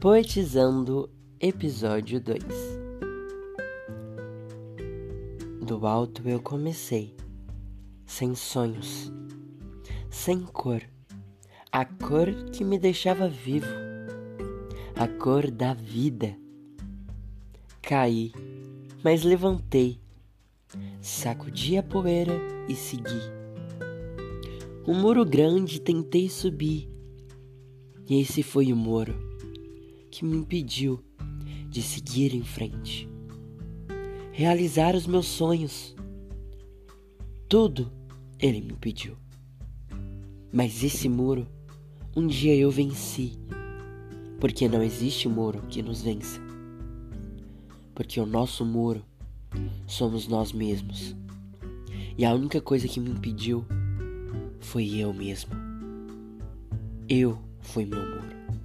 Poetizando, episódio 2 Do alto eu comecei, sem sonhos, sem cor, a cor que me deixava vivo, a cor da vida. Caí, mas levantei, sacudi a poeira e segui. Um muro grande tentei subir, e esse foi o muro que me impediu de seguir em frente, realizar os meus sonhos. Tudo ele me impediu. Mas esse muro, um dia eu venci, porque não existe muro que nos vença. Porque o nosso muro somos nós mesmos. E a única coisa que me impediu foi eu mesmo. Eu fui meu muro.